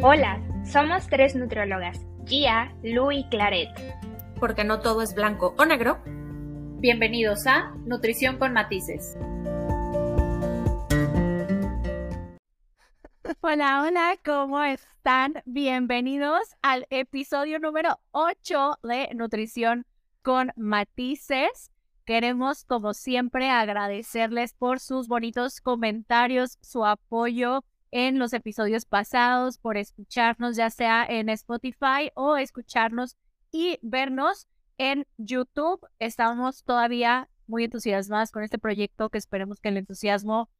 Hola, somos tres nutriólogas, Gia, Lu y Claret. Porque no todo es blanco o negro. Bienvenidos a Nutrición con Matices. Hola, hola, ¿cómo están? Bienvenidos al episodio número 8 de Nutrición con Matices. Queremos, como siempre, agradecerles por sus bonitos comentarios, su apoyo en los episodios pasados, por escucharnos ya sea en Spotify o escucharnos y vernos en YouTube. Estamos todavía muy entusiasmadas con este proyecto que esperemos que el entusiasmo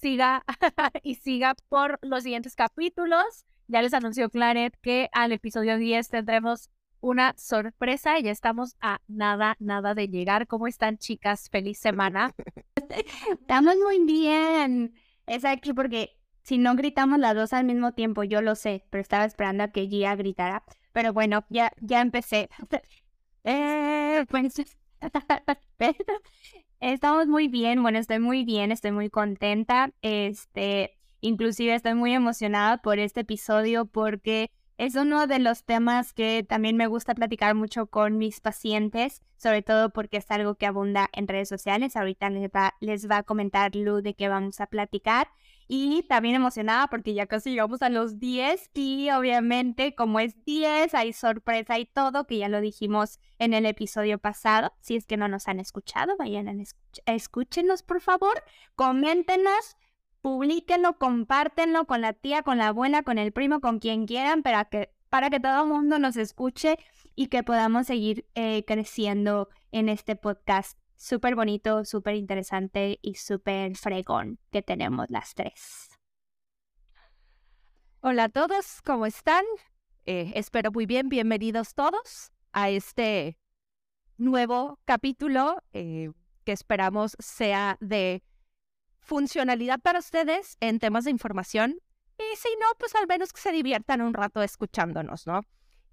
siga y siga por los siguientes capítulos. Ya les anunció Claret que al episodio 10 tendremos una sorpresa y ya estamos a nada, nada de llegar. ¿Cómo están, chicas? Feliz semana. Estamos muy bien. Aquí porque si no gritamos las dos al mismo tiempo, yo lo sé, pero estaba esperando a que Gia gritara. Pero bueno, ya, ya empecé. eh, pues, estamos muy bien, bueno, estoy muy bien, estoy muy contenta. Este, inclusive estoy muy emocionada por este episodio porque es uno de los temas que también me gusta platicar mucho con mis pacientes, sobre todo porque es algo que abunda en redes sociales. Ahorita les va, les va a comentar Lu de qué vamos a platicar. Y también emocionada porque ya casi llegamos a los 10 y obviamente como es 10 hay sorpresa y todo, que ya lo dijimos en el episodio pasado. Si es que no nos han escuchado, vayan a escúchenos por favor, coméntenos, publíquenlo, compártenlo con la tía, con la abuela, con el primo, con quien quieran, para que, para que todo el mundo nos escuche y que podamos seguir eh, creciendo en este podcast súper bonito, súper interesante y súper fregón que tenemos las tres. Hola a todos, ¿cómo están? Eh, espero muy bien, bienvenidos todos a este nuevo capítulo eh, que esperamos sea de funcionalidad para ustedes en temas de información y si no, pues al menos que se diviertan un rato escuchándonos, ¿no?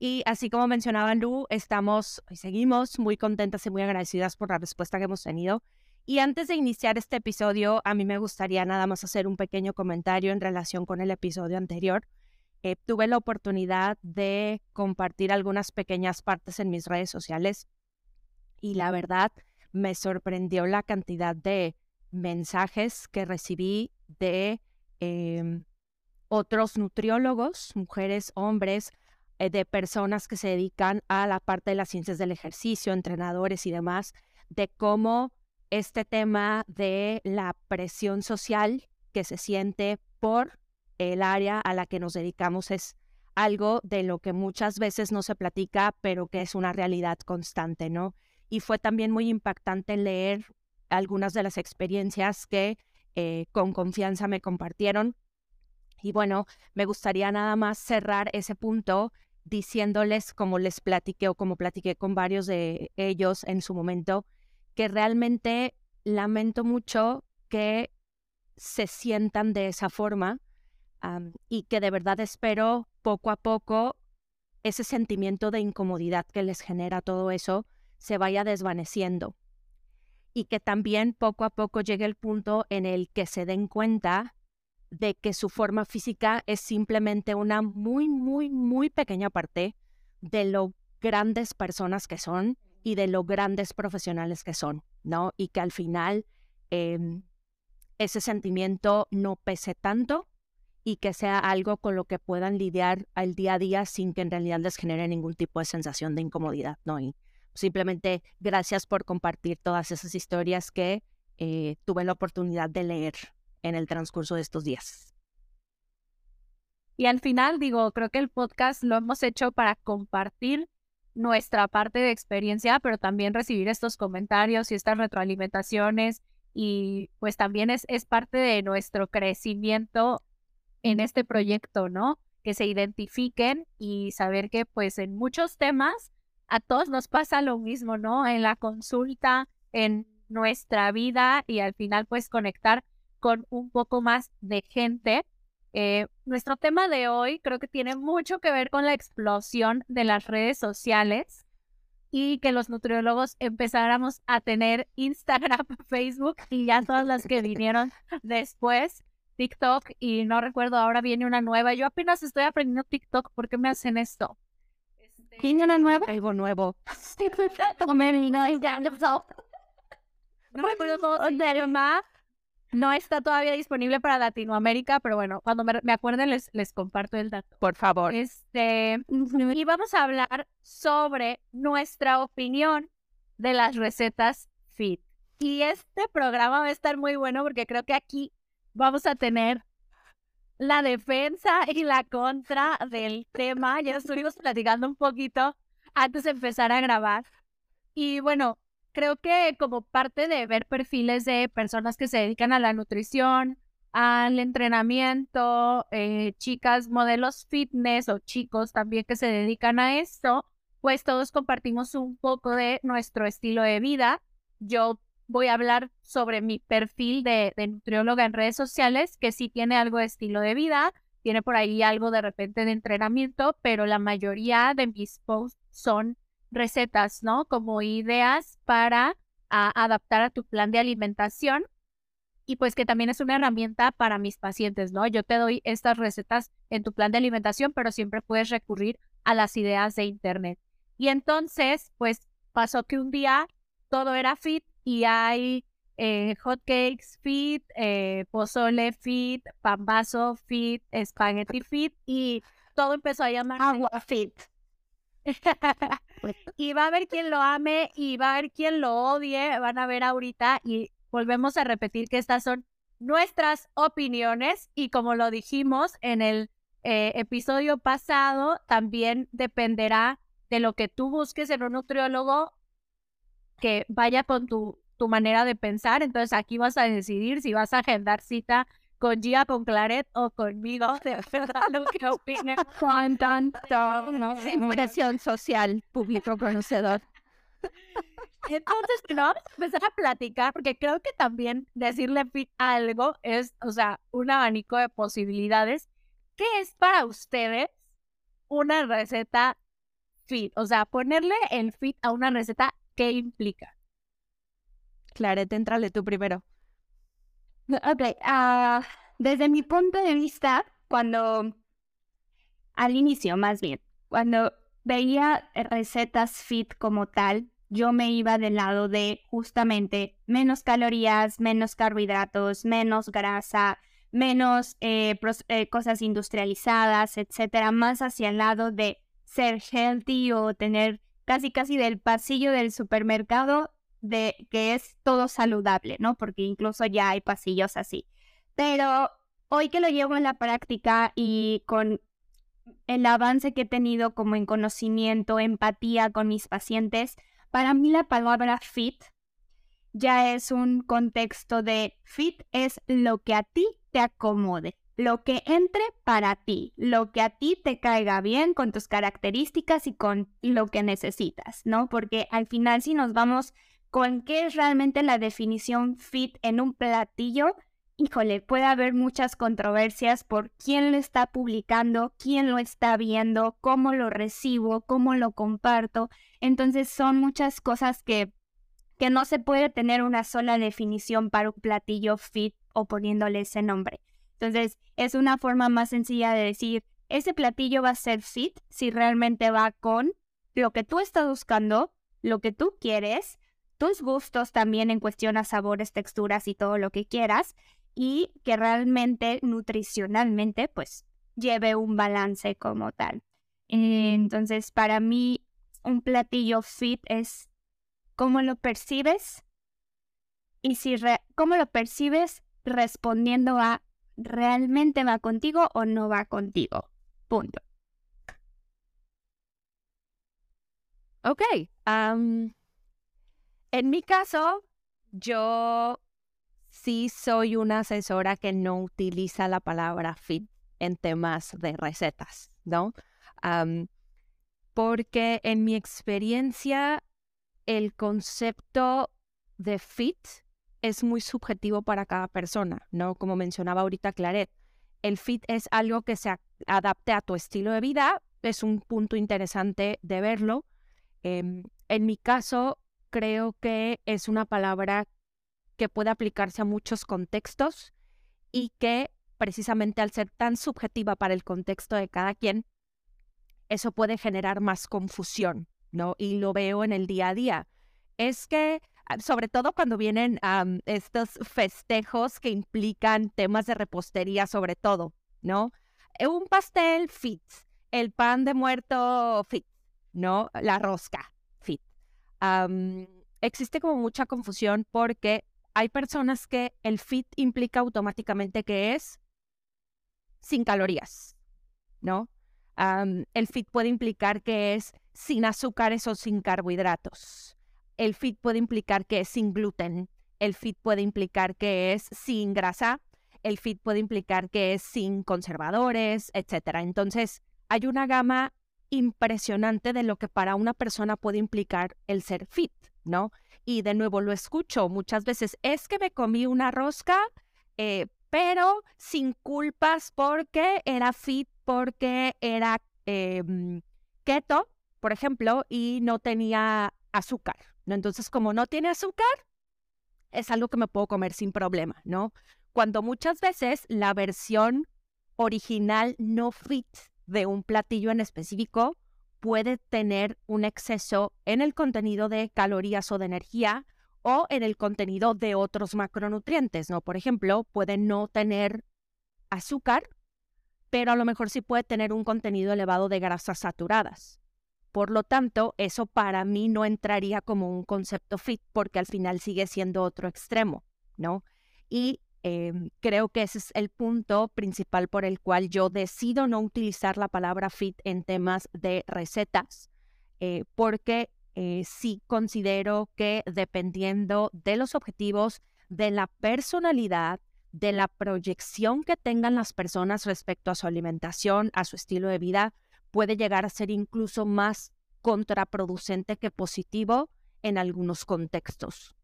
Y así como mencionaba Lu, estamos y seguimos muy contentas y muy agradecidas por la respuesta que hemos tenido. Y antes de iniciar este episodio, a mí me gustaría nada más hacer un pequeño comentario en relación con el episodio anterior. Eh, tuve la oportunidad de compartir algunas pequeñas partes en mis redes sociales y la verdad me sorprendió la cantidad de mensajes que recibí de em, otros nutriólogos, mujeres, hombres, eh, de personas que se dedican a la parte de las ciencias del ejercicio, entrenadores y demás, de cómo este tema de la presión social que se siente por el área a la que nos dedicamos es algo de lo que muchas veces no se platica, pero que es una realidad constante, ¿no? Y fue también muy impactante leer algunas de las experiencias que eh, con confianza me compartieron. Y bueno, me gustaría nada más cerrar ese punto diciéndoles, como les platiqué o como platiqué con varios de ellos en su momento, que realmente lamento mucho que se sientan de esa forma y que de verdad espero poco a poco ese sentimiento de incomodidad que les genera todo eso se vaya desvaneciendo. Y que también poco a poco llegue el punto en el que se den cuenta de que su forma física es simplemente una muy, muy, muy pequeña parte de lo grandes personas que son y de lo grandes profesionales que son, ¿no? Y que al final em, ese sentimiento no pese tanto y que sea algo con lo que puedan lidiar al día a día sin que en realidad les genere ningún tipo de sensación de incomodidad, ¿no? Y simplemente gracias por compartir todas esas historias que eh, tuve la oportunidad de leer en el transcurso de estos días. Y al final, digo, creo que el podcast lo hemos hecho para compartir nuestra parte de experiencia, pero también recibir estos comentarios y estas retroalimentaciones y pues también es, es parte de nuestro crecimiento en este proyecto, ¿no? Que se identifiquen y saber que pues en muchos temas a todos nos pasa lo mismo, ¿no? En la consulta, en nuestra vida y al final pues conectar con un poco más de gente. Eh, nuestro tema de hoy creo que tiene mucho que ver con la explosión de las redes sociales y que los nutriólogos empezáramos a tener Instagram, Facebook y ya todas las que vinieron después, TikTok y no recuerdo, ahora viene una nueva. Yo apenas estoy aprendiendo TikTok, ¿por qué me hacen esto? Este, ¿Viene una nueva? Algo nuevo. No está todavía disponible para Latinoamérica, pero bueno, cuando me, acuerden les, les comparto el dato. Por favor. Este, y vamos a hablar sobre nuestra opinión de las recetas fit. Y este programa va a estar muy bueno porque creo que aquí vamos a tener la defensa y la contra del tema. Ya estuvimos platicando un poquito antes de empezar a grabar. Y bueno, creo que como parte de ver perfiles de personas que se dedican a la nutrición, al entrenamiento, eh, chicas, modelos fitness o chicos también que se dedican a esto, pues todos compartimos un poco de nuestro estilo de vida. Yo voy a hablar sobre mi perfil de, de, nutrióloga en redes sociales, que sí tiene algo de estilo de vida, tiene por ahí algo de repente de entrenamiento, pero la mayoría de mis posts son recetas, ¿no? Como ideas para adaptar a tu plan de alimentación y pues que también es una herramienta para mis pacientes, ¿no? Yo te doy estas recetas en tu plan de alimentación, pero siempre puedes recurrir a las ideas de internet. Y entonces, pues pasó que un día todo era fit y hay eh, hotcakes fit, eh, pozole fit, pambazo fit, espagueti fit y todo empezó a llamar agua fit. Y va a haber quien lo ame y va a haber quien lo odie, van a ver ahorita y volvemos a repetir que estas son nuestras opiniones y como lo dijimos en el eh, episodio pasado, también dependerá de lo que tú busques en un nutriólogo que vaya con tu, tu manera de pensar. Entonces aquí vas a decidir si vas a agendar cita con Gia, con Claret o conmigo, de verdad, lo que opinen. Con tanto, ¿no? Impresión social, público conocedor. Entonces, no, empezar a platicar, porque creo que también decirle fit algo es, o sea, un abanico de posibilidades. ¿Qué es para ustedes una receta fit? O sea, ponerle el fit a una receta, ¿qué implica? Claret, entrale tú primero. Ok, uh, desde mi punto de vista, cuando al inicio más bien, cuando veía recetas fit como tal, yo me iba del lado de justamente menos calorías, menos carbohidratos, menos grasa, menos eh, eh, cosas industrializadas, etcétera, más hacia el lado de ser healthy o tener casi casi del pasillo del supermercado de que es todo saludable, ¿no? Porque incluso ya hay pasillos así. Pero hoy que lo llevo en la práctica y con el avance que he tenido como en conocimiento, empatía con mis pacientes, para mí la palabra fit ya es un contexto de fit es lo que a ti te acomode, lo que entre para ti, lo que a ti te caiga bien con tus características y con lo que necesitas, ¿no? Porque al final si nos vamos con qué es realmente la definición fit en un platillo, híjole, puede haber muchas controversias por quién lo está publicando, quién lo está viendo, cómo lo recibo, cómo lo comparto. Entonces son muchas cosas que, que no se puede tener una sola definición para un platillo fit o poniéndole ese nombre. Entonces es una forma más sencilla de decir, ese platillo va a ser fit si realmente va con lo que tú estás buscando, lo que tú quieres tus gustos también en cuestión a sabores, texturas y todo lo que quieras y que realmente nutricionalmente pues lleve un balance como tal. Entonces para mí un platillo fit es cómo lo percibes y si cómo lo percibes respondiendo a realmente va contigo o no va contigo. Punto. Ok. En mi caso, yo sí soy una asesora que no utiliza la palabra fit en temas de recetas, ¿no? porque en mi experiencia, el concepto de fit es muy subjetivo para cada persona, ¿no? Como mencionaba ahorita Claret, el fit es algo que se adapte a tu estilo de vida, es un punto interesante de verlo. Em, en mi caso, creo que es una palabra que puede aplicarse a muchos contextos y que precisamente al ser tan subjetiva para el contexto de cada quien, eso puede generar más confusión, ¿no? Y lo veo en el día a día. Es que, ah, sobre todo cuando vienen estos festejos que implican temas de repostería, sobre todo, ¿no? Un pastel fit, el pan de muerto fit, ¿no? La rosca existe como mucha confusión porque hay personas que el fit implica automáticamente que es sin calorías, ¿no? el fit puede implicar que es sin azúcares o sin carbohidratos. El fit puede implicar que es sin gluten. El fit puede implicar que es sin grasa. El fit puede implicar que es sin conservadores, etc. Entonces, hay una gama impresionante de lo que para una persona puede implicar el ser fit, ¿no? Y de nuevo lo escucho muchas veces, es que me comí una rosca, eh, pero sin culpas porque era fit, porque era em, keto, por ejemplo, y no tenía azúcar, ¿no? Entonces, como no tiene azúcar, es algo que me puedo comer sin problema, ¿no? Cuando muchas veces la versión original no fit de un platillo en específico puede tener un exceso en el contenido de calorías o de energía o en el contenido de otros macronutrientes, ¿no? Por ejemplo, puede no tener azúcar, pero a lo mejor sí puede tener un contenido elevado de grasas saturadas. Por lo tanto, eso para mí no entraría como un concepto fit porque al final sigue siendo otro extremo, ¿no? Y em, creo que ese es el punto principal por el cual yo decido no utilizar la palabra fit en temas de recetas, eh, porque eh, sí considero que dependiendo de los objetivos, de la personalidad, de la proyección que tengan las personas respecto a su alimentación, a su estilo de vida, puede llegar a ser incluso más contraproducente que positivo en algunos contextos.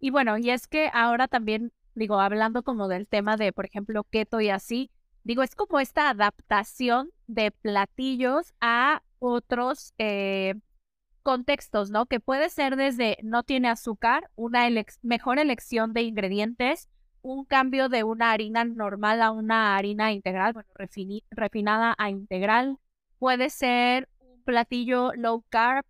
Y bueno, y es que ahora también, digo, hablando como del tema de, por ejemplo, keto y así, digo, es como esta adaptación de platillos a otros eh, contextos, ¿no? Que puede ser desde no tiene azúcar, una mejor elección de ingredientes, un cambio de una harina normal a una harina integral, bueno, refinada a integral. Puede ser un platillo low carb,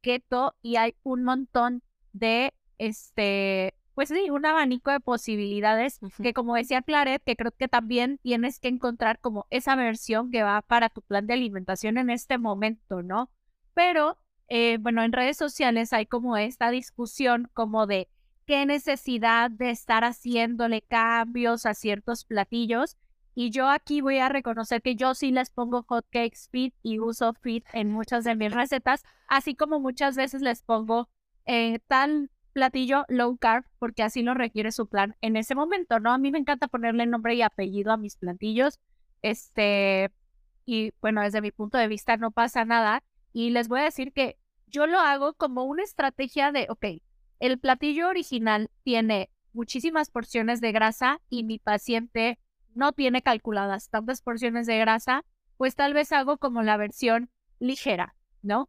keto, y hay un montón de, este, pues sí, un abanico de posibilidades que como decía Claret, que creo que también tienes que encontrar como esa versión que va para tu plan de alimentación en este momento, ¿no? Pero, eh, bueno, en redes sociales hay como esta discusión como de qué necesidad de estar haciéndole cambios a ciertos platillos. Y yo aquí voy a reconocer que yo sí les pongo hot cakes fit y uso fit en muchas de mis recetas, así como muchas veces les pongo eh, tal platillo low carb porque así lo requiere su plan en ese momento, ¿no? A mí me encanta ponerle nombre y apellido a mis platillos. Este, y bueno, desde mi punto de vista no pasa nada. Y les voy a decir que yo lo hago como una estrategia de, ok, el platillo original tiene muchísimas porciones de grasa y mi paciente no tiene calculadas tantas porciones de grasa, pues tal vez hago como la versión ligera, ¿no?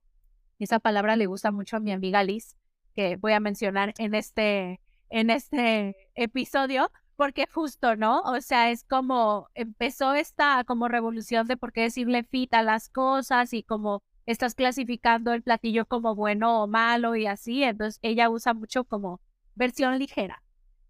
Esa palabra le gusta mucho a mi amiga Liz, que voy a mencionar en este, en este episodio, porque justo, ¿no? O sea, es como empezó esta como revolución de por qué decirle fit a las cosas y como estás clasificando el platillo como bueno o malo y así, entonces ella usa mucho como versión ligera,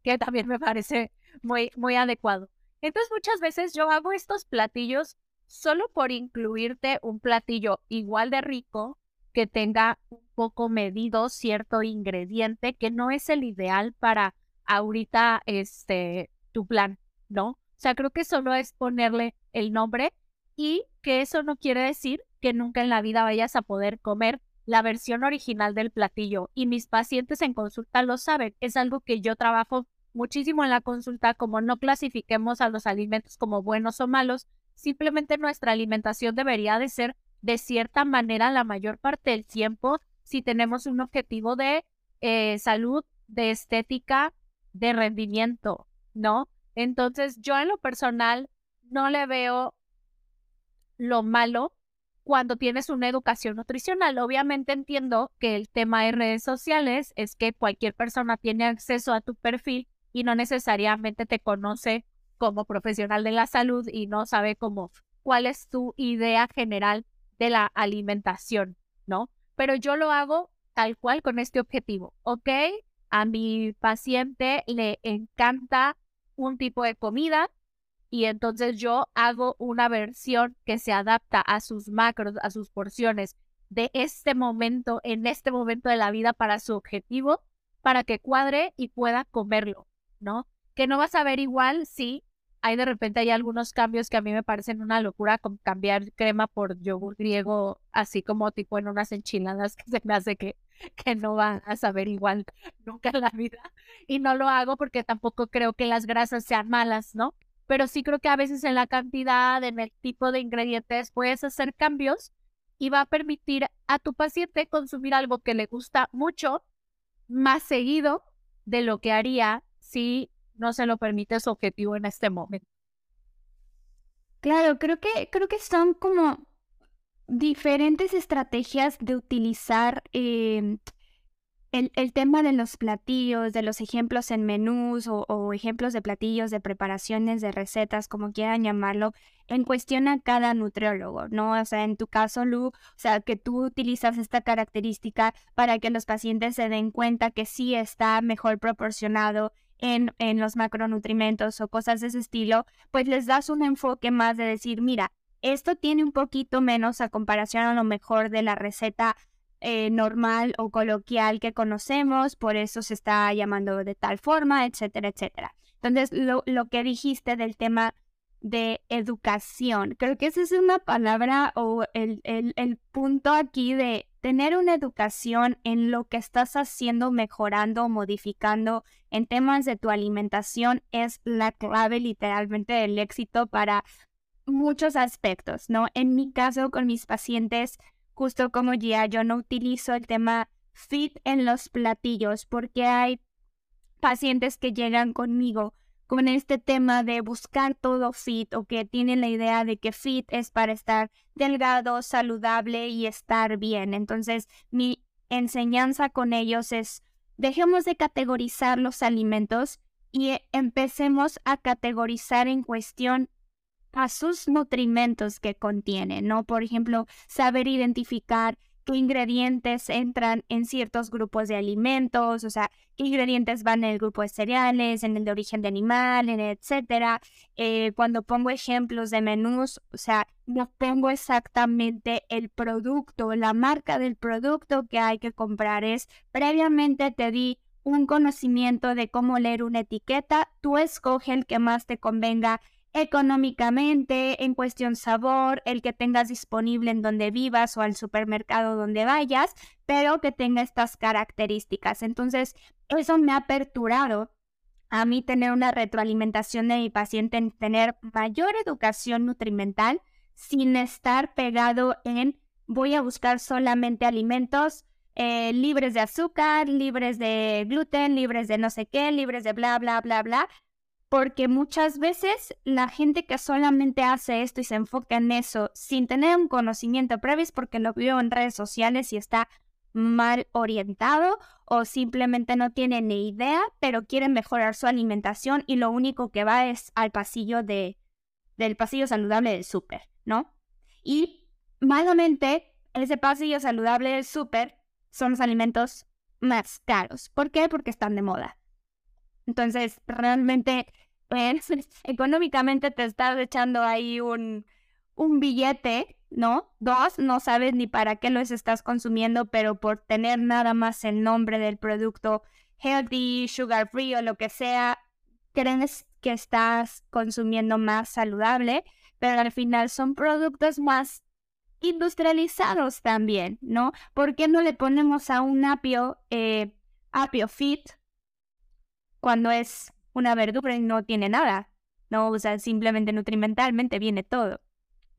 que también me parece muy, muy adecuado. Entonces muchas veces yo hago estos platillos solo por incluirte un platillo igual de rico que tenga un poco medido cierto ingrediente que no es el ideal para ahorita este tu plan, ¿no? O sea, creo que solo es ponerle el nombre y que eso no quiere decir que nunca en la vida vayas a poder comer la versión original del platillo. Y mis pacientes en consulta lo saben. Es algo que yo trabajo muchísimo en la consulta, como no clasifiquemos a los alimentos como buenos o malos, simplemente nuestra alimentación debería de ser de cierta manera la mayor parte del tiempo si tenemos un objetivo de eh, salud, de estética, de rendimiento, ¿no? Entonces yo en lo personal no le veo lo malo cuando tienes una educación nutricional. Obviamente entiendo que el tema de redes sociales es que cualquier persona tiene acceso a tu perfil y no necesariamente te conoce como profesional de la salud y no sabe cómo cuál es tu idea general de la alimentación, ¿no? Pero yo lo hago tal cual con este objetivo, ¿ok? A mi paciente le encanta un tipo de comida y entonces yo hago una versión que se adapta a sus macros, a sus porciones de este momento, en este momento de la vida para su objetivo, para que cuadre y pueda comerlo, ¿no? Que no vas a ver igual si hay de repente hay algunos cambios que a mí me parecen una locura, cambiar crema por yogur griego, así como tipo en unas enchiladas que se me hace que, que no van a saber igual nunca en la vida. Y no lo hago porque tampoco creo que las grasas sean malas, ¿no? Pero sí creo que a veces en la cantidad, en el tipo de ingredientes, puedes hacer cambios y va a permitir a tu paciente consumir algo que le gusta mucho más seguido de lo que haría si no se lo permite su objetivo en este momento. Claro, creo que, creo que son como diferentes estrategias de utilizar em, el, el, tema de los platillos, de los ejemplos en menús o, ejemplos de platillos, de preparaciones, de recetas, como quieran llamarlo, en cuestión a cada nutriólogo, ¿no? O sea, en tu caso, Lu, o sea, que tú utilizas esta característica para que los pacientes se den cuenta que sí está mejor proporcionado en, en los macronutrimentos o cosas de ese estilo, pues les das un enfoque más de decir, mira, esto tiene un poquito menos a comparación a lo mejor de la receta eh, normal o coloquial que conocemos, por eso se está llamando de tal forma, etcétera, etcétera. Entonces, lo, lo que dijiste del tema de educación. Creo que esa es una palabra o el, el, el, punto aquí de tener una educación en lo que estás haciendo, mejorando, modificando en temas de tu alimentación es la clave literalmente del éxito para muchos aspectos, ¿no? En mi caso con mis pacientes, justo como ya yo no utilizo el tema fit en los platillos porque hay pacientes que llegan conmigo con este tema de buscar todo fit o que tienen la idea de que fit es para estar delgado, saludable y estar bien. Entonces, mi enseñanza con ellos es, dejemos de categorizar los alimentos y empecemos a categorizar en cuestión a sus nutrimentos que contienen, ¿no? Por ejemplo, saber identificar qué ingredientes entran en ciertos grupos de alimentos, o sea, qué ingredientes van en el grupo de cereales, en el de origen de animal, en etcétera. Eh, cuando pongo ejemplos de menús, o sea, no pongo exactamente el producto, la marca del producto que hay que comprar. Es previamente te di un conocimiento de cómo leer una etiqueta, tú escoge el que más te convenga económicamente, en cuestión sabor, el que tengas disponible en donde vivas o al supermercado donde vayas, pero que tenga estas características. Entonces, eso me ha aperturado a mí tener una retroalimentación de mi paciente, en tener mayor educación nutrimental sin estar pegado en voy a buscar solamente alimentos eh, libres de azúcar, libres de gluten, libres de no sé qué, libres de bla, bla, bla, bla, porque muchas veces la gente que solamente hace esto y se enfoca en eso sin tener un conocimiento previo es porque lo vio en redes sociales y está mal orientado o simplemente no tiene ni idea, pero quiere mejorar su alimentación y lo único que va es al pasillo de, del pasillo saludable del súper, ¿no? Y malamente, ese pasillo saludable del súper son los alimentos más caros. ¿Por qué? Porque están de moda. Entonces, realmente, pues, económicamente te estás echando ahí un, un billete, ¿no? Dos, no sabes ni para qué los estás consumiendo, pero por tener nada más el nombre del producto healthy, sugar free o lo que sea, crees que estás consumiendo más saludable, pero al final son productos más industrializados también, ¿no? ¿Por qué no le ponemos a un apio, eh, apio fit, cuando es una verdura no tiene nada, ¿no? O sea, simplemente nutrimentalmente viene todo.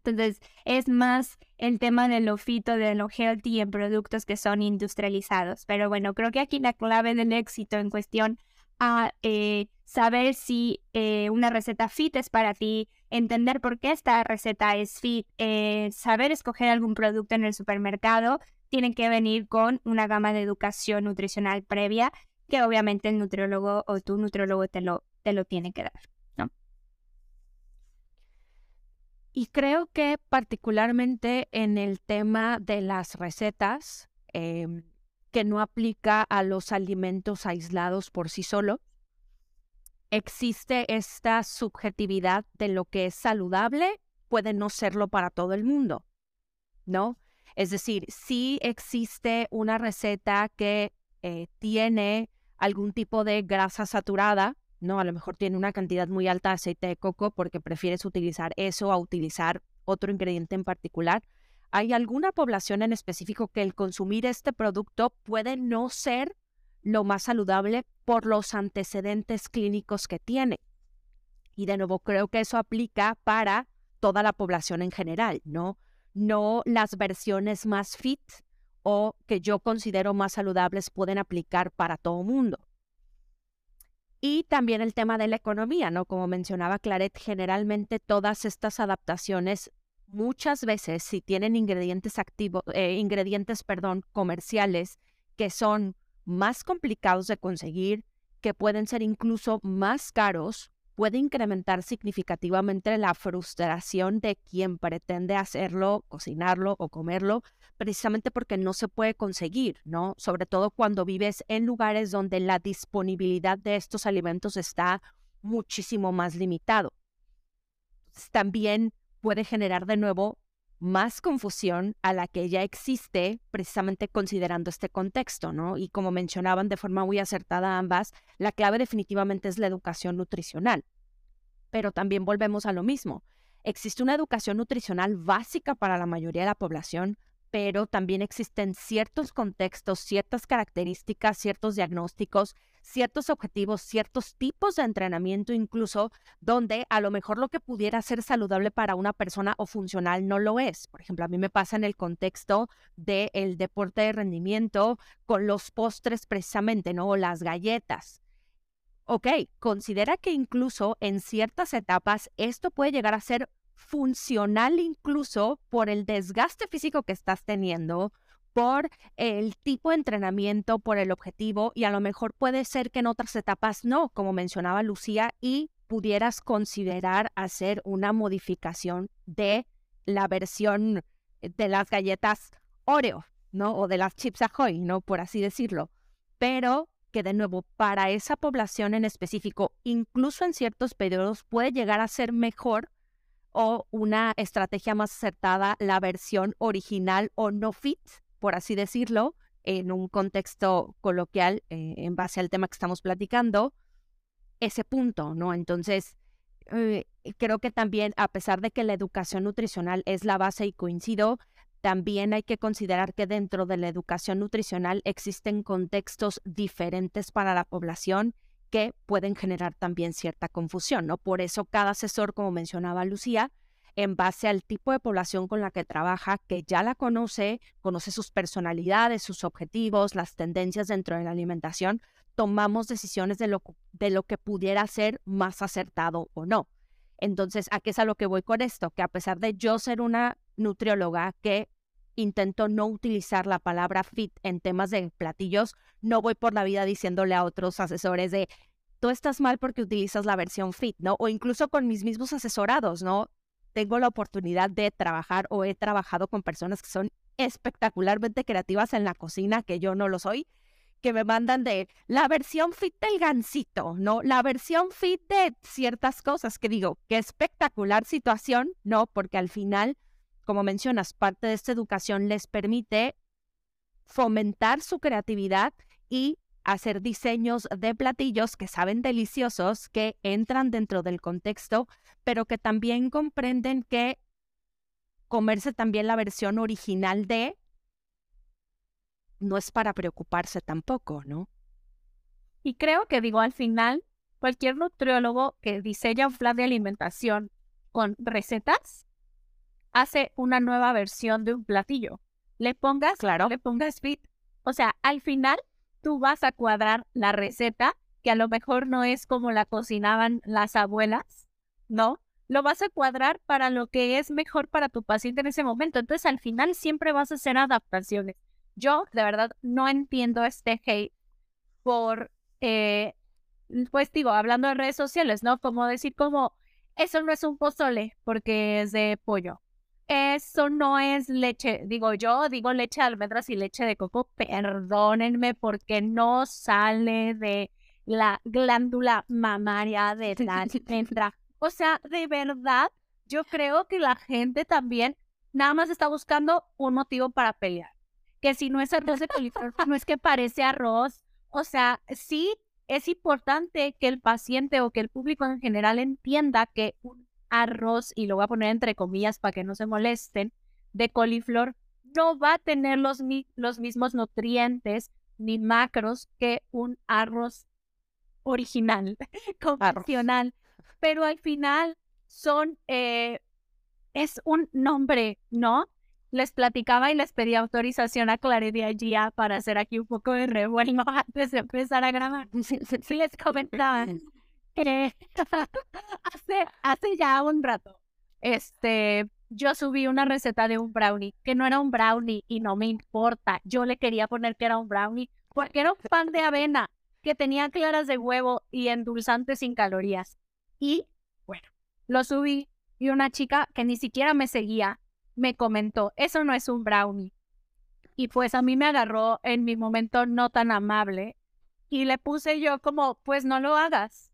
Entonces, es más el tema de lo fito, de lo healthy en productos que son industrializados. Pero bueno, creo que aquí la clave del éxito en cuestión a eh, saber si eh, una receta fit es para ti, entender por qué esta receta es fit, eh, saber escoger algún producto en el supermercado, tiene que venir con una gama de educación nutricional previa que obviamente el nutriólogo o tu nutriólogo te lo, te lo tiene que dar, ¿no? Y creo que particularmente en el tema de las recetas, em, que no aplica a los alimentos aislados por sí solos, existe esta subjetividad de lo que es saludable, puede no serlo para todo el mundo, ¿no? Es decir, si existe una receta que eh, tiene algún tipo de grasa saturada, ¿no? A lo mejor tiene una cantidad muy alta de aceite de coco porque prefieres utilizar eso a utilizar otro ingrediente en particular. Hay alguna población en específico que el consumir este producto puede no ser lo más saludable por los antecedentes clínicos que tiene. Y de nuevo, creo que eso aplica para toda la población en general, ¿no? No las versiones más fit o que yo considero más saludables pueden aplicar para todo mundo. Y también el tema de la economía, ¿no? Como mencionaba Claret, generalmente todas estas adaptaciones, muchas veces, si tienen ingredientes activos, eh, ingredientes, perdón, comerciales que son más complicados de conseguir, que pueden ser incluso más caros, puede incrementar significativamente la frustración de quien pretende hacerlo, cocinarlo o comerlo, precisamente porque no se puede conseguir, ¿no? Sobre todo cuando vives en lugares donde la disponibilidad de estos alimentos está muchísimo más limitado. También puede generar de nuevo más confusión a la que ya existe precisamente considerando este contexto, ¿no? Y como mencionaban de forma muy acertada ambas, la clave definitivamente es la educación nutricional. Pero también volvemos a lo mismo. Existe una educación nutricional básica para la mayoría de la población, pero también existen ciertos contextos, ciertas características, ciertos diagnósticos ciertos objetivos, ciertos tipos de entrenamiento incluso, donde a lo mejor lo que pudiera ser saludable para una persona o funcional no lo es. Por ejemplo, a mí me pasa en el contexto del deporte de rendimiento con los postres precisamente, ¿no? O las galletas. Ok, considera que incluso en ciertas etapas esto puede llegar a ser funcional incluso por el desgaste físico que estás teniendo, por el tipo de entrenamiento, por el objetivo y a lo mejor puede ser que en otras etapas no, como mencionaba Lucía, y pudieras considerar hacer una modificación de la versión de las galletas Oreo, ¿no? O de las chips Ahoy, ¿no? Por así decirlo. Pero que de nuevo, para esa población en específico, incluso en ciertos periodos, puede llegar a ser mejor o una estrategia más acertada la versión original o no fit por así decirlo, en un contexto coloquial, eh, en base al tema que estamos platicando, ese punto, ¿no? Entonces, eh, creo que también, a pesar de que la educación nutricional es la base y coincido, también hay que considerar que dentro de la educación nutricional existen contextos diferentes para la población que pueden generar también cierta confusión, ¿no? Por eso cada asesor, como mencionaba Lucía, en base al tipo de población con la que trabaja, que ya la conoce, conoce sus personalidades, sus objetivos, las tendencias dentro de la alimentación, tomamos decisiones de lo, de lo que pudiera ser más acertado o no. Entonces, ¿a qué es a lo que voy con esto? Que a pesar de yo ser una nutrióloga que intento no utilizar la palabra fit en temas de platillos, no voy por la vida diciéndole a otros asesores de tú estás mal porque utilizas la versión fit, ¿no? O incluso con mis mismos asesorados, ¿no? tengo la oportunidad de trabajar o he trabajado con personas que son espectacularmente creativas en la cocina, que yo no lo soy, que me mandan de la versión fit del gansito, ¿no? La versión fit de ciertas cosas, que digo, qué espectacular situación, ¿no? Porque al final, como mencionas, parte de esta educación les permite fomentar su creatividad y hacer diseños de platillos que saben deliciosos, que entran dentro del contexto, pero que también comprenden que comerse también la versión original de no es para preocuparse tampoco, ¿no? Y creo que digo al final, cualquier nutriólogo que diseña un plan de alimentación con recetas hace una nueva versión de un platillo. Le pongas, claro, le pongas fit. O sea, al final tú vas a cuadrar la receta, que a lo mejor no es como la cocinaban las abuelas, ¿no? Lo vas a cuadrar para lo que es mejor para tu paciente en ese momento. Entonces, al final siempre vas a hacer adaptaciones. Yo, de verdad, no entiendo este hate por eh, pues digo, hablando de redes sociales, ¿no? Como decir como, eso no es un pozole porque es de pollo. Eso no es leche, digo yo, digo leche de almendras y leche de coco, perdónenme porque no sale de la glándula mamaria de la almendra. O sea, de verdad, yo creo que la gente también nada más está buscando un motivo para pelear. Que si no es arroz de coliflor, no es que parece arroz. O sea, sí es importante que el paciente o que el público en general entienda que un arroz, y lo voy a poner entre comillas para que no se molesten, de coliflor no va a tener los, los mismos nutrientes ni macros que un arroz original, convencional. Pero al final son, eh, es un nombre, ¿no? Les platicaba y les pedí autorización a Claredia Gia para hacer aquí un poco de revuelo antes de empezar a grabar. Sí, les comentaba hace, hace ya un rato, este, yo subí una receta de un brownie, que no era un brownie y no me importa. Yo le quería poner que era un brownie porque era un pan de avena que tenía claras de huevo y endulzantes sin calorías. Y bueno, lo subí y una chica que ni siquiera me seguía me comentó, eso no es un brownie. Y pues a mí me agarró en mi momento no tan amable y le puse yo como, pues no lo hagas.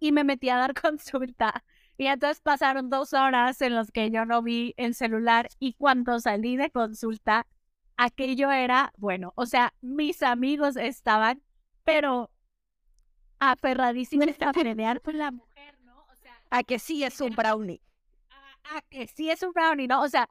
Y me metí a dar consulta. Y entonces pasaron dos horas en las que yo no vi el celular y cuando salí de consulta, aquello era, bueno, o sea, mis amigos estaban, pero aferradísimos a pelear con la mujer, ¿no? O sea, a que sí es un brownie. A, a que sí es un brownie, ¿no? O sea,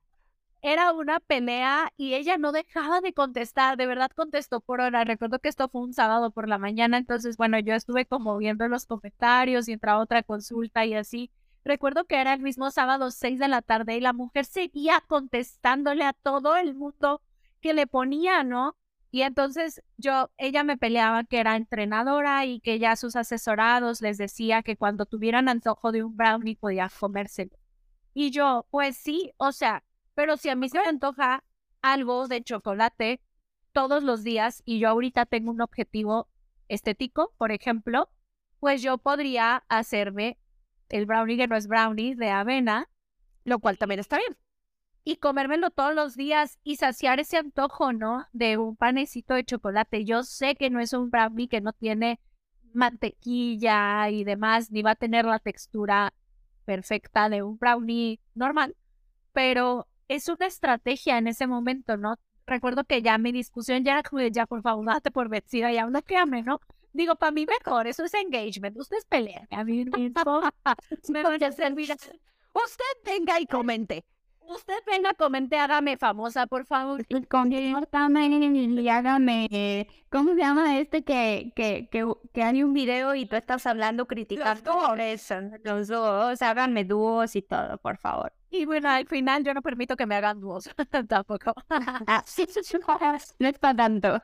era una pelea y ella no dejaba de contestar, de verdad contestó por hora. Recuerdo que esto fue un sábado por la mañana, entonces bueno, yo estuve como viendo los comentarios y entraba otra consulta y así. Recuerdo que era el mismo sábado, seis de la tarde, y la mujer seguía contestándole a todo el mundo que le ponía, ¿no? Y entonces yo, ella me peleaba que era entrenadora y que ya sus asesorados les decía que cuando tuvieran antojo de un brownie podía comérselo. Y yo, pues sí, o sea, pero si a mí se me antoja algo de chocolate todos los días y yo ahorita tengo un objetivo estético, por ejemplo, pues yo podría hacerme el brownie que no es brownie de avena, lo cual también está bien. Y comérmelo todos los días y saciar ese antojo, ¿no? De un panecito de chocolate. Yo sé que no es un brownie que no tiene mantequilla y demás, ni va a tener la textura perfecta de un brownie normal, pero es una estrategia en ese momento, ¿no? Recuerdo que ya mi discusión ya era ya por favor, date por vencida, ya una ame, ¿no? Digo, para mí mejor, eso es engagement, ustedes peleen, a mí mismo, me voy a servir. Usted venga y comente. Usted venga, comente, hágame famosa, por favor. y hágame, ¿cómo se llama este que, que, que, que hay un video y tú estás hablando, criticando? Eso, los dos, háganme dúos y todo, por favor. Y bueno, al final yo no permito que me hagan dúos tampoco. Ah, no es para tanto.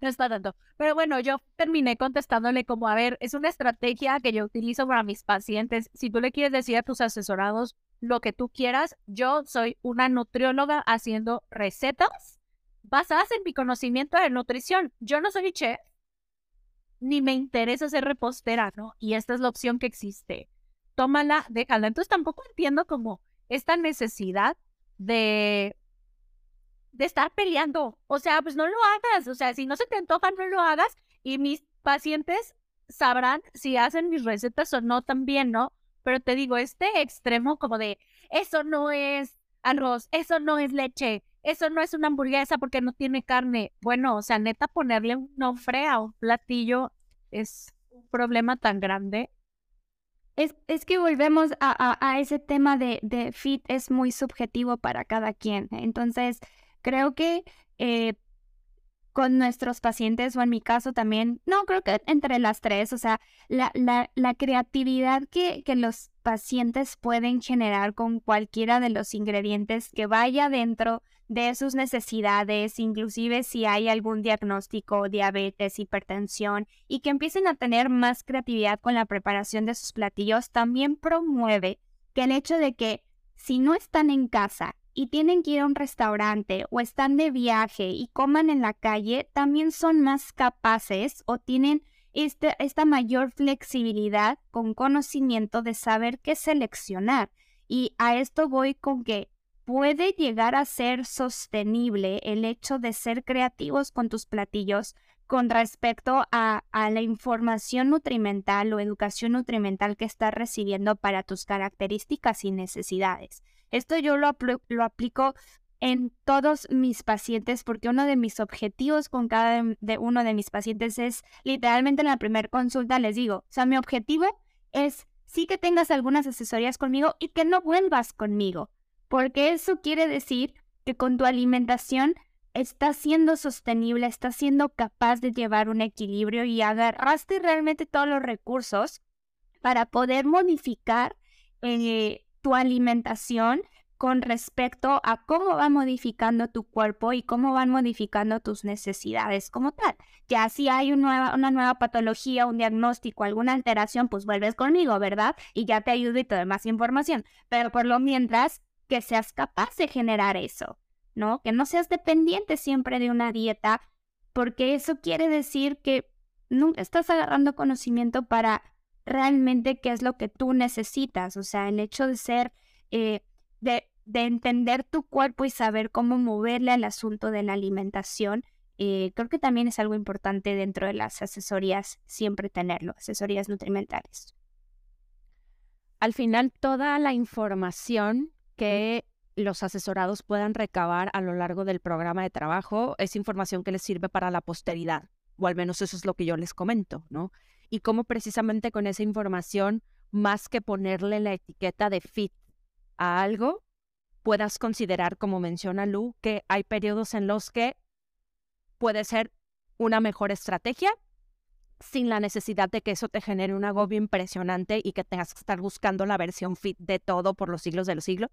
No es para tanto. Pero bueno, yo terminé contestándole como, a ver, es una estrategia que yo utilizo para mis pacientes. Si tú le quieres decir a tus asesorados lo que tú quieras, yo soy una nutrióloga haciendo recetas basadas en mi conocimiento de nutrición. Yo no soy chef, ni me interesa ser repostera, ¿no? Y esta es la opción que existe. Tómala, déjala. Entonces tampoco entiendo como esta necesidad de, de estar peleando. O sea, pues no lo hagas. O sea, si no se te antoja, no lo hagas. Y mis pacientes sabrán si hacen mis recetas o no también, ¿no? Pero te digo, este extremo como de, eso no es arroz, eso no es leche, eso no es una hamburguesa porque no tiene carne. Bueno, o sea, neta, ponerle un nombre a un platillo es un problema tan grande. Es, es que volvemos a, a, ese tema de, de, fit, es muy subjetivo para cada quien. Entonces, creo que eh, con nuestros pacientes, o en mi caso también, no, creo que entre las tres, o sea, la, la, la creatividad que, que los pacientes pueden generar con cualquiera de los ingredientes que vaya dentro de sus necesidades, inclusive si hay algún diagnóstico, diabetes, hipertensión, y que empiecen a tener más creatividad con la preparación de sus platillos, también promueve que el hecho de que si no están en casa y tienen que ir a un restaurante o están de viaje y coman en la calle, también son más capaces o tienen este, esta mayor flexibilidad con conocimiento de saber qué seleccionar. Y a esto voy con que puede llegar a ser sostenible el hecho de ser creativos con tus platillos con respecto a, la información nutrimental o educación nutrimental que estás recibiendo para tus características y necesidades. Esto yo lo, aplico en todos mis pacientes porque uno de mis objetivos con cada uno de mis pacientes es literalmente en la primera consulta les digo, o sea, mi objetivo es sí que tengas algunas asesorías conmigo y que no vuelvas conmigo, porque eso quiere decir que con tu alimentación estás siendo sostenible, estás siendo capaz de llevar un equilibrio y agarraste realmente todos los recursos para poder modificar eh, tu alimentación con respecto a cómo va modificando tu cuerpo y cómo van modificando tus necesidades como tal. Ya si hay una nueva, patología, un diagnóstico, alguna alteración, pues vuelves conmigo, ¿verdad? Y ya te ayudo y te doy más información. Pero por lo mientras, que seas capaz de generar eso, ¿no? Que no seas dependiente siempre de una dieta, porque eso quiere decir que nunca estás agarrando conocimiento para realmente qué es lo que tú necesitas. O sea, el hecho de ser... Eh, de, entender tu cuerpo y saber cómo moverle al asunto de la alimentación, eh, creo que también es algo importante dentro de las asesorías, siempre tenerlo, asesorías nutrimentales. Al final, toda la información que los asesorados puedan recabar a lo largo del programa de trabajo es información que les sirve para la posteridad, o al menos eso es lo que yo les comento, ¿no? Y cómo precisamente con esa información, más que ponerle la etiqueta de fit a algo, puedas considerar, como menciona Lu, que hay periodos en los que puede ser una mejor estrategia sin la necesidad de que eso te genere un agobio impresionante y que tengas que estar buscando la versión fit de todo por los siglos de los siglos.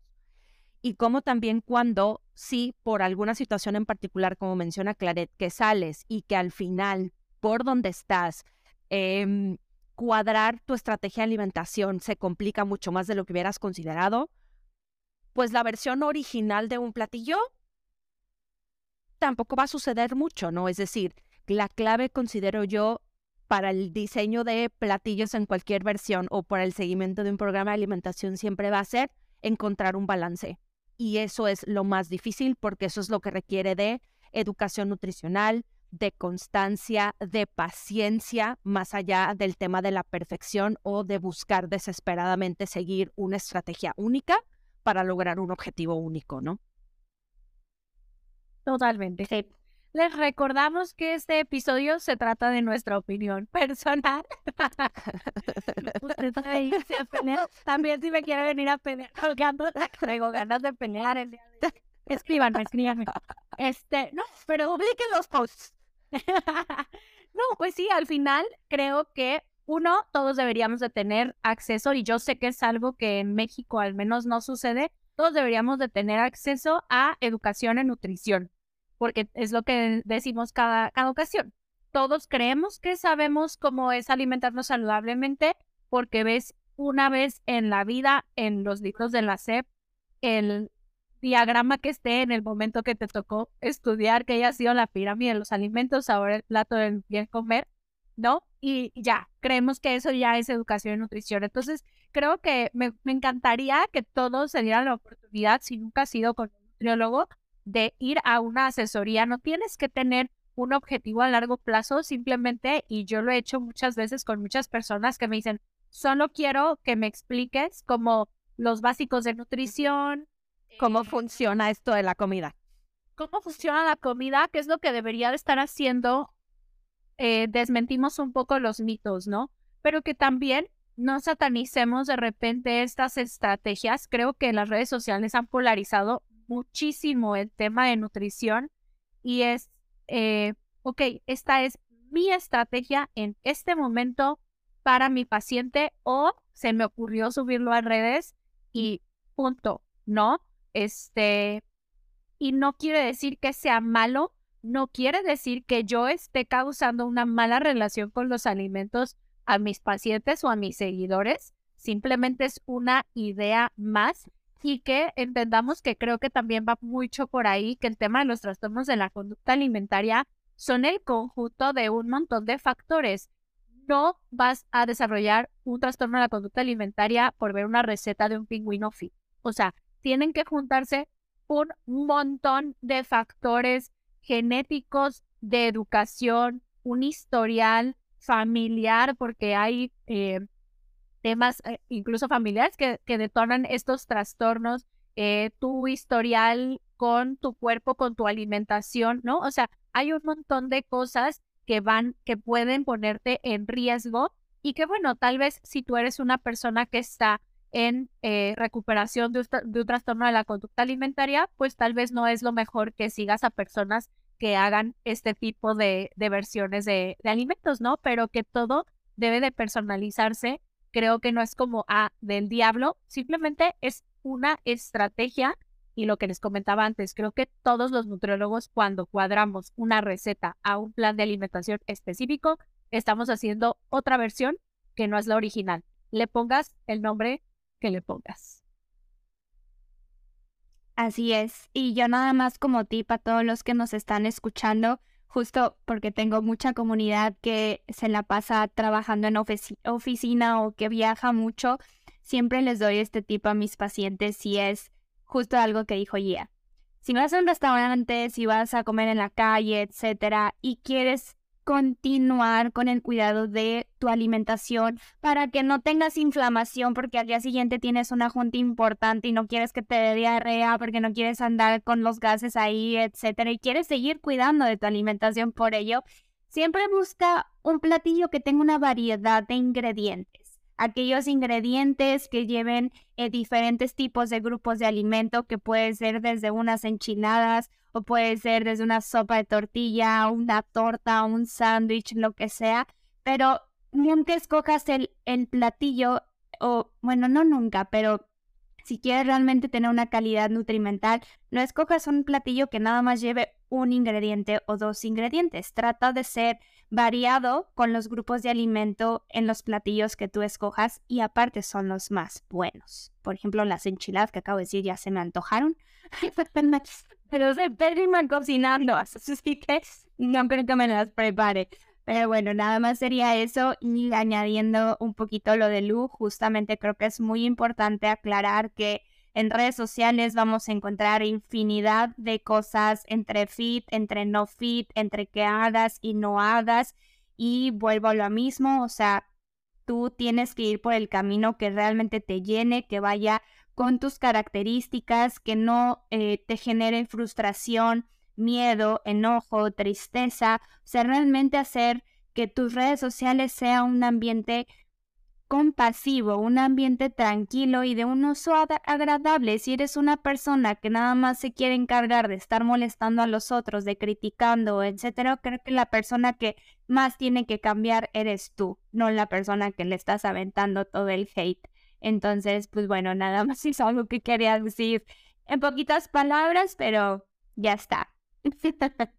Y como también cuando, sí, por alguna situación en particular, como menciona Claret, que sales y que al final, por donde estás, em, cuadrar tu estrategia de alimentación se complica mucho más de lo que hubieras considerado, pues la versión original de un platillo tampoco va a suceder mucho, ¿no? Es decir, la clave considero yo para el diseño de platillos en cualquier versión o para el seguimiento de un programa de alimentación siempre va a ser encontrar un balance. Y eso es lo más difícil porque eso es lo que requiere de educación nutricional, de constancia, de paciencia, más allá del tema de la perfección o de buscar desesperadamente seguir una estrategia única para lograr un objetivo único, ¿no? Totalmente. Les recordamos que este episodio se trata de nuestra opinión personal. También si me quiere venir a pelear tengo ganas de pelear el día de hoy. Escríbanme, escríbanme. Este, no, pero publiquen los posts. no, pues sí, al final creo que uno, todos deberíamos de tener acceso, y yo sé que es algo que en México al menos no sucede, todos deberíamos de tener acceso a educación en nutrición, porque es lo que decimos cada, cada ocasión. Todos creemos que sabemos cómo es alimentarnos saludablemente, porque ves una vez en la vida, en los libros de la SEP, el diagrama que esté en el momento que te tocó estudiar, que haya sido la pirámide de los alimentos, ahora el plato del bien comer, ¿no? Y ya, creemos que eso ya es educación y nutrición. Entonces, creo que me, encantaría que todos se dieran la oportunidad, si nunca has ido con un nutriólogo, de ir a una asesoría. No tienes que tener un objetivo a largo plazo, simplemente, y yo lo he hecho muchas veces con muchas personas que me dicen, solo quiero que me expliques como los básicos de nutrición. ¿Cómo eh, funciona esto de la comida? ¿Cómo funciona la comida? ¿Qué es lo que debería de estar haciendo eh, desmentimos un poco los mitos, ¿no? Pero que también no satanicemos de repente estas estrategias. Creo que las redes sociales han polarizado muchísimo el tema de nutrición y es, eh, ok, esta es mi estrategia en este momento para mi paciente o se me ocurrió subirlo a redes y punto, ¿no? Este, y no quiere decir que sea malo no quiere decir que yo esté causando una mala relación con los alimentos a mis pacientes o a mis seguidores. Simplemente es una idea más y que entendamos que creo que también va mucho por ahí, que el tema de los trastornos de la conducta alimentaria son el conjunto de un montón de factores. no vas a desarrollar un trastorno de la conducta alimentaria por ver una receta de un pingüino fit. O sea, tienen que juntarse un montón de factores genéticos, de educación, un historial familiar, porque hay eh, temas eh, incluso familiares que, que, detonan estos trastornos, eh, tu historial con tu cuerpo, con tu alimentación, ¿no? O sea, hay un montón de cosas que van, que pueden ponerte en riesgo y que bueno, tal vez si tú eres una persona que está en eh, recuperación de un, trastorno de la conducta alimentaria, pues tal vez no es lo mejor que sigas a personas que hagan este tipo de, versiones de, de, alimentos, ¿no? Pero que todo debe de personalizarse. Creo que no es como a ah, del diablo, simplemente es una estrategia y lo que les comentaba antes, creo que todos los nutriólogos cuando cuadramos una receta a un plan de alimentación específico, estamos haciendo otra versión que no es la original. Le pongas el nombre que le pongas. Así es. Y yo nada más como tip a todos los que nos están escuchando, justo porque tengo mucha comunidad que se la pasa trabajando en oficina o que viaja mucho, siempre les doy este tip a mis pacientes si es justo algo que dijo Gia. Si vas a un restaurante, si vas a comer en la calle, etcétera, y quieres continuar con el cuidado de tu alimentación para que no tengas inflamación porque al día siguiente tienes una junta importante y no quieres que te dé diarrea porque no quieres andar con los gases ahí, etcétera, y quieres seguir cuidando de tu alimentación por ello, siempre busca un platillo que tenga una variedad de ingredientes. Aquellos ingredientes que lleven eh, diferentes tipos de grupos de alimento que puede ser desde unas enchiladas o puede ser desde una sopa de tortilla, una torta, un sándwich, lo que sea, pero nunca escojas el, el platillo, o bueno, no nunca, pero si quieres realmente tener una calidad nutrimental, no escojas un platillo que nada más lleve un ingrediente o dos ingredientes. Trata de ser variado con los grupos de alimento en los platillos que tú escojas y aparte son los más buenos. Por ejemplo, las enchiladas que acabo de decir ya se me antojaron. pero se mal cocinando, así que no creo que me las prepare. Pero bueno, nada más sería eso y añadiendo un poquito lo de Lu, justamente creo que es muy importante aclarar que en redes sociales vamos a encontrar infinidad de cosas entre fit, entre no fit, entre que y no hagas. Y vuelvo a lo mismo, o sea, tú tienes que ir por el camino que realmente te llene, que vaya con tus características, que no eh, te genere frustración, miedo, enojo, tristeza. O sea, realmente hacer que tus redes sociales sea un ambiente compasivo, un ambiente tranquilo y de un uso agradable. Si eres una persona que nada más se quiere encargar de estar molestando a los otros, de criticando, etcétera, creo que la persona que más tiene que cambiar eres tú, no la persona que le estás aventando todo el hate. Entonces, pues bueno, nada más es algo que quería decir en poquitas palabras, pero ya está.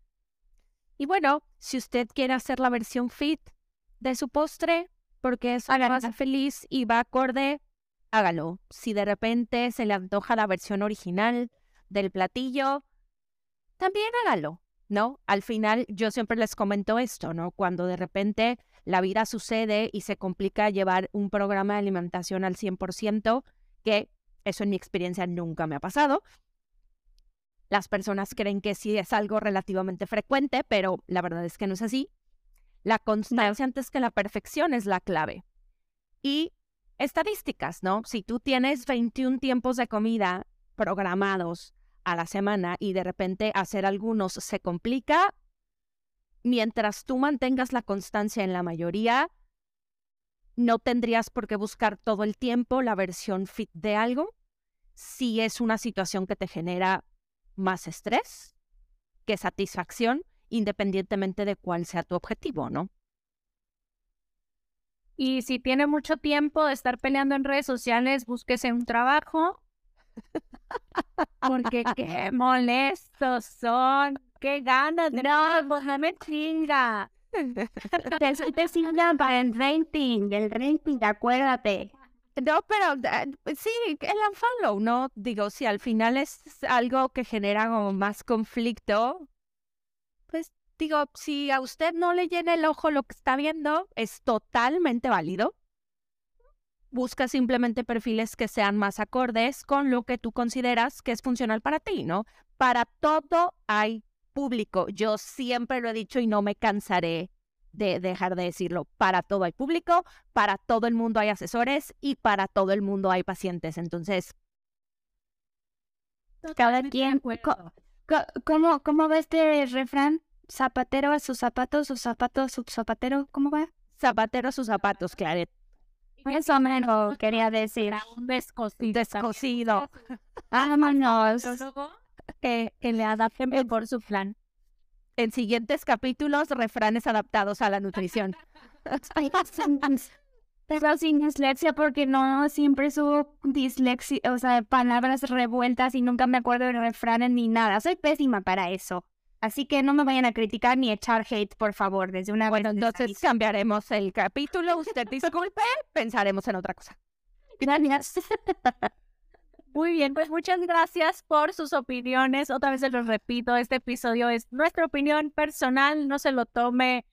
y bueno, si usted quiere hacer la versión fit de su postre, porque eso lo hace feliz y va acorde, hágalo. Si de repente se le antoja la versión original del platillo, también hágalo, ¿no? Al final yo siempre les comento esto, ¿no? Cuando de repente la vida sucede y se complica llevar un programa de alimentación al 100%, que eso en mi experiencia nunca me ha pasado. Las personas creen que sí es algo relativamente frecuente, pero la verdad es que no es así. La constancia antes que la perfección es la clave. Y estadísticas, ¿no? Si tú tienes 21 tiempos de comida programados a la semana y de repente hacer algunos se complica, mientras tú mantengas la constancia en la mayoría, no tendrías por qué buscar todo el tiempo la versión fit de algo si es una situación que te genera más estrés que satisfacción, independientemente de cuál sea tu objetivo, ¿no? Y si tiene mucho tiempo de estar peleando en redes sociales, búsquese un trabajo. Porque qué molestos son qué ganas. No, pues no me chinga. te, te para el rating, el rating, acuérdate. No, pero eh, sí, el unfollow, ¿no? Digo, si al final es algo que genera como más conflicto, pues digo, si a usted no le llena el ojo lo que está viendo, es totalmente válido. Busca simplemente perfiles que sean más acordes con lo que tú consideras que es funcional para ti, ¿no? Para todo hay público. Yo siempre lo he dicho y no me cansaré de dejar de decirlo. Para todo hay público, para todo el mundo hay asesores y para todo el mundo hay pacientes. Entonces, cada quien. ¿Cómo, cómo va este refrán? Zapatero a sus zapatos, sus zapatos, su zapatero, ¿cómo va? Zapatero a sus zapatos, Claret. Eso menos quería decir. Un descosido. Descosido. Vámonos. Que, que le adapten por su plan. En siguientes capítulos, refranes adaptados a la nutrición. Pero sin dislexia porque no siempre subo dislexia, o sea, palabras revueltas y nunca me acuerdo de refranes ni nada. Soy pésima para eso. Así que no me vayan a criticar ni echar hate, por favor, desde una Bueno, entonces cambiaremos el capítulo. Usted disculpe, pensaremos en otra cosa. Gracias. Muy bien, pues muchas gracias por sus opiniones. Otra vez se los repito, este episodio es nuestra opinión personal, no se lo tome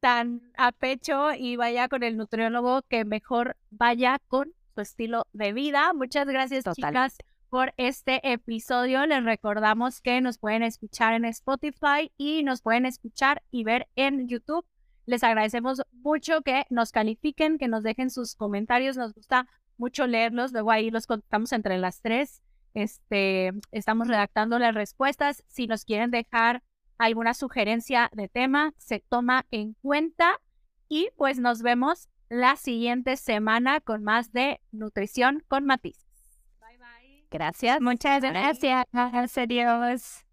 tan a pecho y vaya con el nutriólogo que mejor vaya con su estilo de vida. Muchas gracias, chicas, por este episodio. Les recordamos que nos pueden escuchar en Spotify y nos pueden escuchar y ver en YouTube. Les agradecemos mucho que nos califiquen, que nos dejen sus comentarios. Nos gusta mucho leerlos. Luego ahí los contamos entre las tres. Este, estamos redactando las respuestas. Si nos quieren dejar alguna sugerencia de tema, se toma en cuenta y pues nos vemos la siguiente semana con más de nutrición con matices. Bye bye. Gracias. Muchas gracias. Adiós.